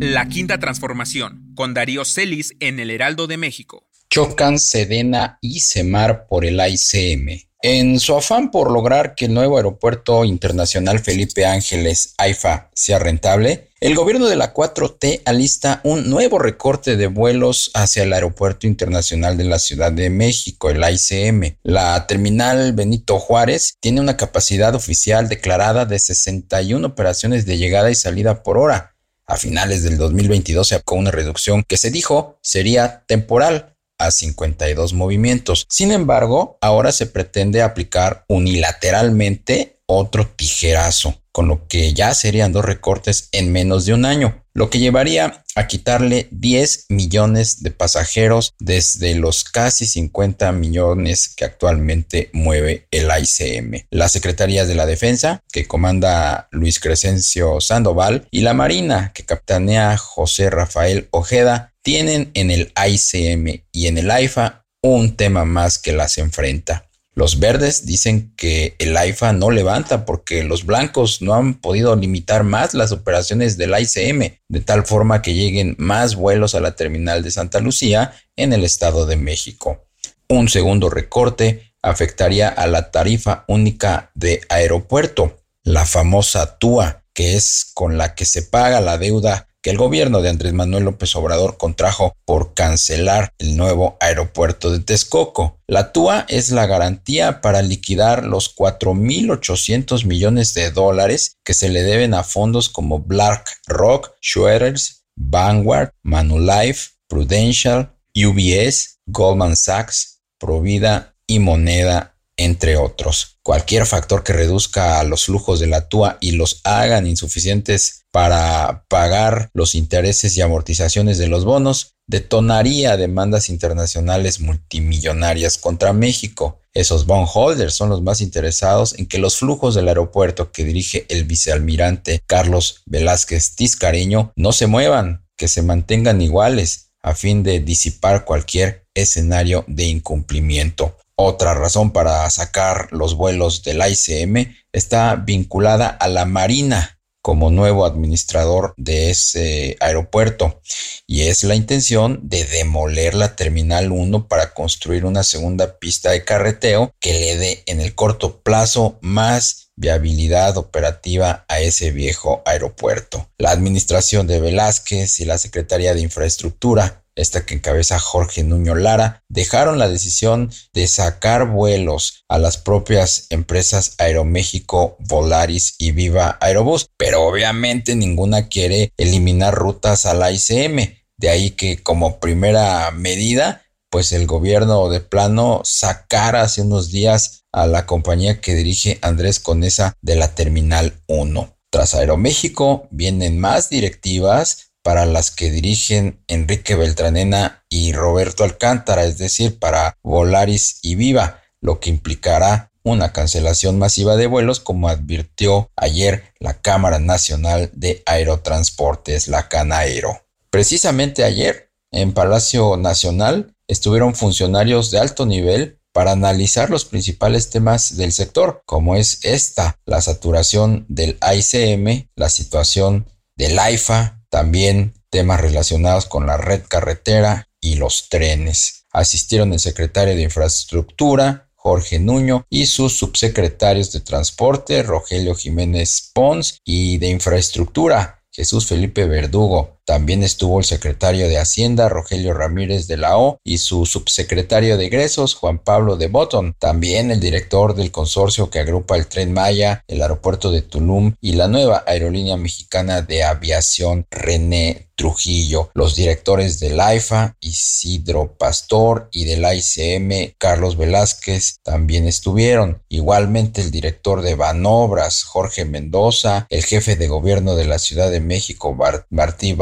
La quinta transformación, con Darío Celis en el Heraldo de México. Chocan Sedena y Semar por el ICM. En su afán por lograr que el nuevo aeropuerto internacional Felipe Ángeles AIFA sea rentable, el gobierno de la 4T alista un nuevo recorte de vuelos hacia el Aeropuerto Internacional de la Ciudad de México, el ICM. La terminal Benito Juárez tiene una capacidad oficial declarada de 61 operaciones de llegada y salida por hora. A finales del 2022 se aplicó una reducción que se dijo sería temporal a 52 movimientos. Sin embargo, ahora se pretende aplicar unilateralmente otro tijerazo, con lo que ya serían dos recortes en menos de un año, lo que llevaría a quitarle 10 millones de pasajeros desde los casi 50 millones que actualmente mueve el ICM. Las Secretarías de la Defensa, que comanda Luis Crescencio Sandoval, y la Marina, que capitanea José Rafael Ojeda, tienen en el ICM y en el AIFA un tema más que las enfrenta. Los verdes dicen que el AIFA no levanta porque los blancos no han podido limitar más las operaciones del ICM, de tal forma que lleguen más vuelos a la terminal de Santa Lucía en el Estado de México. Un segundo recorte afectaría a la tarifa única de aeropuerto, la famosa TUA, que es con la que se paga la deuda que el gobierno de Andrés Manuel López Obrador contrajo por cancelar el nuevo aeropuerto de Texcoco. La TUA es la garantía para liquidar los 4.800 millones de dólares que se le deben a fondos como BlackRock, Schroeders, Vanguard, Manulife, Prudential, UBS, Goldman Sachs, Provida y Moneda entre otros. Cualquier factor que reduzca los flujos de la TUA y los hagan insuficientes para pagar los intereses y amortizaciones de los bonos detonaría demandas internacionales multimillonarias contra México. Esos bondholders son los más interesados en que los flujos del aeropuerto que dirige el vicealmirante Carlos Velázquez Tiscareño no se muevan, que se mantengan iguales a fin de disipar cualquier escenario de incumplimiento. Otra razón para sacar los vuelos del ICM está vinculada a la Marina como nuevo administrador de ese aeropuerto y es la intención de demoler la Terminal 1 para construir una segunda pista de carreteo que le dé en el corto plazo más viabilidad operativa a ese viejo aeropuerto. La administración de Velázquez y la Secretaría de Infraestructura esta que encabeza Jorge Nuño Lara, dejaron la decisión de sacar vuelos a las propias empresas Aeroméxico, Volaris y Viva Aerobús, pero obviamente ninguna quiere eliminar rutas a la ICM, de ahí que como primera medida, pues el gobierno de plano sacara hace unos días a la compañía que dirige Andrés Conesa de la Terminal 1. Tras Aeroméxico vienen más directivas para las que dirigen Enrique Beltranena y Roberto Alcántara, es decir, para Volaris y Viva, lo que implicará una cancelación masiva de vuelos, como advirtió ayer la Cámara Nacional de Aerotransportes, la Canaero. Precisamente ayer, en Palacio Nacional, estuvieron funcionarios de alto nivel para analizar los principales temas del sector, como es esta, la saturación del ICM, la situación del AIFA, también temas relacionados con la red carretera y los trenes. Asistieron el secretario de Infraestructura, Jorge Nuño, y sus subsecretarios de Transporte, Rogelio Jiménez Pons, y de Infraestructura, Jesús Felipe Verdugo. También estuvo el secretario de Hacienda, Rogelio Ramírez de la O, y su subsecretario de egresos, Juan Pablo de Botton. También el director del consorcio que agrupa el Tren Maya, el aeropuerto de Tulum y la nueva aerolínea mexicana de aviación René Trujillo, los directores del AIFA, Isidro Pastor, y del ICM, Carlos Velázquez, también estuvieron. Igualmente el director de Banobras, Jorge Mendoza, el jefe de gobierno de la Ciudad de México, Martí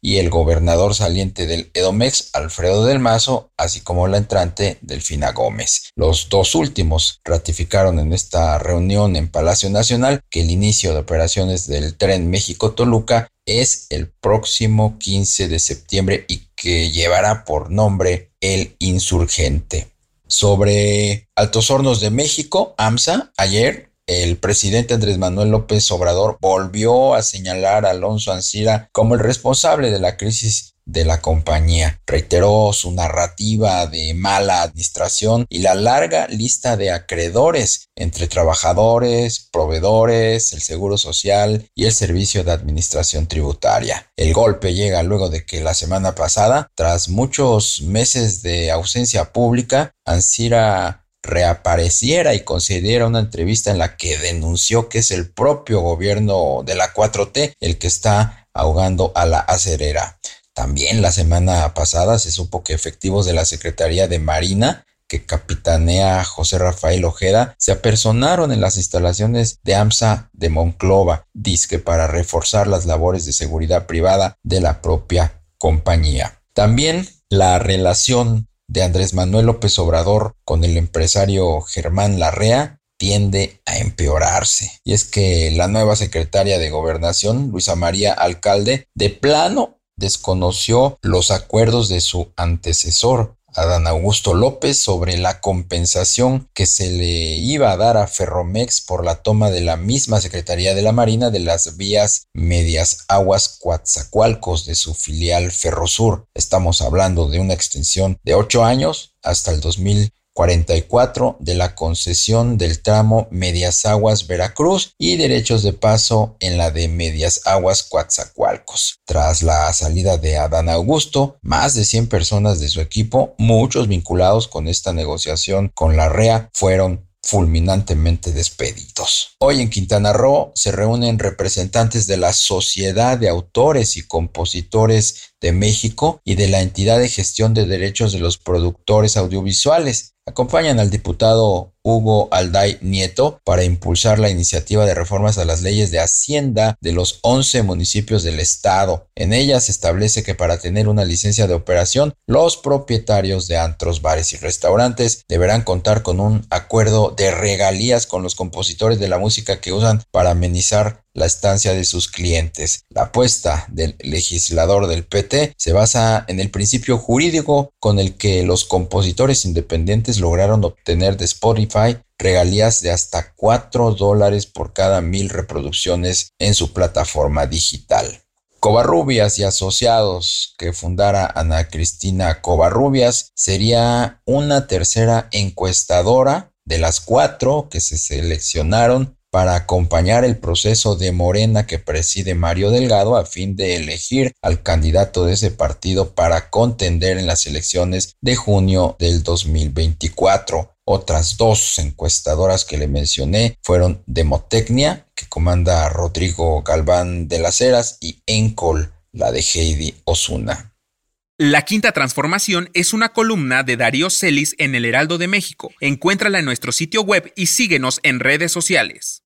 y el gobernador saliente del Edomex, Alfredo del Mazo, así como la entrante Delfina Gómez. Los dos últimos ratificaron en esta reunión en Palacio Nacional que el inicio de operaciones del tren México-Toluca es el próximo 15 de septiembre y que llevará por nombre el insurgente. Sobre Altos Hornos de México, AMSA, ayer el presidente Andrés Manuel López Obrador volvió a señalar a Alonso Ancira como el responsable de la crisis de la compañía. Reiteró su narrativa de mala administración y la larga lista de acreedores entre trabajadores, proveedores, el Seguro Social y el Servicio de Administración Tributaria. El golpe llega luego de que la semana pasada, tras muchos meses de ausencia pública, Ansira reapareciera y concediera una entrevista en la que denunció que es el propio gobierno de la 4T el que está ahogando a la acerera. También la semana pasada se supo que efectivos de la Secretaría de Marina que capitanea José Rafael Ojeda se apersonaron en las instalaciones de AMSA de Monclova, disque para reforzar las labores de seguridad privada de la propia compañía. También la relación de Andrés Manuel López Obrador con el empresario Germán Larrea tiende a empeorarse. Y es que la nueva secretaria de Gobernación, Luisa María Alcalde, de plano desconoció los acuerdos de su antecesor, Adán Augusto López sobre la compensación que se le iba a dar a Ferromex por la toma de la misma Secretaría de la Marina de las vías medias aguas Coatzacoalcos de su filial Ferrosur. Estamos hablando de una extensión de ocho años hasta el 2000 44 de la concesión del tramo Medias Aguas Veracruz y derechos de paso en la de Medias Aguas Coatzacoalcos. Tras la salida de Adán Augusto, más de 100 personas de su equipo, muchos vinculados con esta negociación con la REA, fueron fulminantemente despedidos. Hoy en Quintana Roo se reúnen representantes de la Sociedad de Autores y Compositores de México y de la entidad de gestión de derechos de los productores audiovisuales. Acompañan al diputado Hugo Alday Nieto para impulsar la iniciativa de reformas a las leyes de Hacienda de los 11 municipios del estado. En ella se establece que para tener una licencia de operación, los propietarios de antros, bares y restaurantes deberán contar con un acuerdo de regalías con los compositores de la música que usan para amenizar la estancia de sus clientes. La apuesta del legislador del PT se basa en el principio jurídico con el que los compositores independientes lograron obtener de Spotify regalías de hasta 4 dólares por cada mil reproducciones en su plataforma digital. Covarrubias y asociados que fundara Ana Cristina Covarrubias sería una tercera encuestadora de las cuatro que se seleccionaron para acompañar el proceso de Morena que preside Mario Delgado a fin de elegir al candidato de ese partido para contender en las elecciones de junio del 2024. Otras dos encuestadoras que le mencioné fueron Demotecnia, que comanda Rodrigo Galván de las Heras, y Encol, la de Heidi Osuna. La Quinta Transformación es una columna de Darío Celis en el Heraldo de México. Encuéntrala en nuestro sitio web y síguenos en redes sociales.